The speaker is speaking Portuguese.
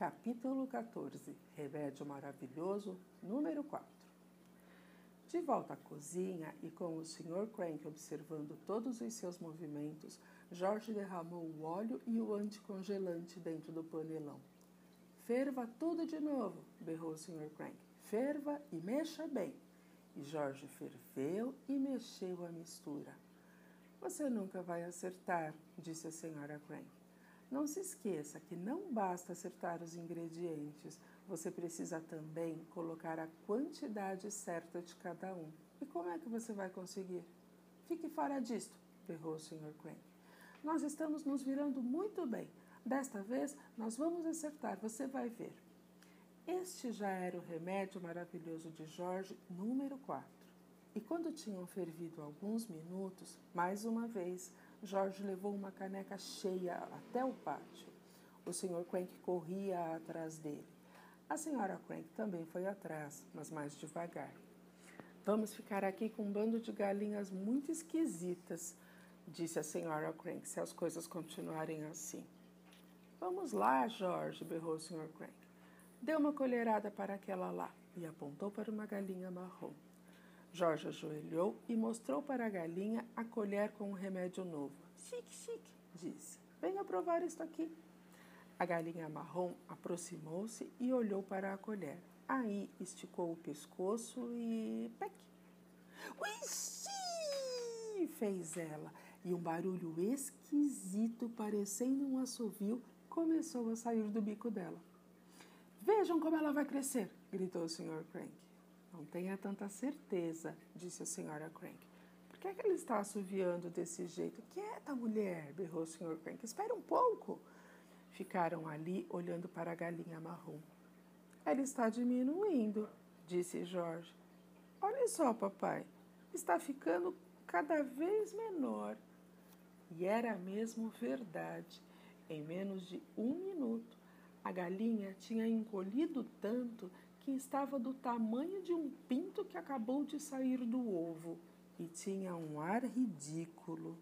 Capítulo 14 Remédio Maravilhoso, número 4 De volta à cozinha e com o Sr. Crank observando todos os seus movimentos, Jorge derramou o óleo e o anticongelante dentro do panelão. Ferva tudo de novo, berrou o Sr. Crank. Ferva e mexa bem. E Jorge ferveu e mexeu a mistura. Você nunca vai acertar, disse a senhora Crank. Não se esqueça que não basta acertar os ingredientes, você precisa também colocar a quantidade certa de cada um. E como é que você vai conseguir? Fique fora disto, berrou o Sr. Crank. Nós estamos nos virando muito bem. Desta vez nós vamos acertar, você vai ver. Este já era o remédio maravilhoso de Jorge, número 4. E quando tinham fervido alguns minutos, mais uma vez, Jorge levou uma caneca cheia até o pátio. O Sr. Crank corria atrás dele. A senhora Crank também foi atrás, mas mais devagar. Vamos ficar aqui com um bando de galinhas muito esquisitas, disse a senhora Crank, se as coisas continuarem assim. Vamos lá, Jorge, berrou o Sr. Crank. Dê uma colherada para aquela lá e apontou para uma galinha marrom. Jorge ajoelhou e mostrou para a galinha a colher com um remédio novo. Chique, chique, disse. Venha provar isto aqui. A galinha marrom aproximou-se e olhou para a colher. Aí esticou o pescoço e. Pec! Uixi! fez ela, e um barulho esquisito, parecendo um assovio, começou a sair do bico dela. Vejam como ela vai crescer! gritou o Sr. Crank. Não tenha tanta certeza, disse a senhora Crank. Por que, é que ele está assoviando desse jeito? Quieta, mulher, berrou o Sr. Crank. Espere um pouco. Ficaram ali olhando para a galinha marrom. Ela está diminuindo, disse Jorge. Olha só, papai, está ficando cada vez menor. E era mesmo verdade. Em menos de um minuto, a galinha tinha encolhido tanto que estava do tamanho de um pinto que acabou de sair do ovo e tinha um ar ridículo.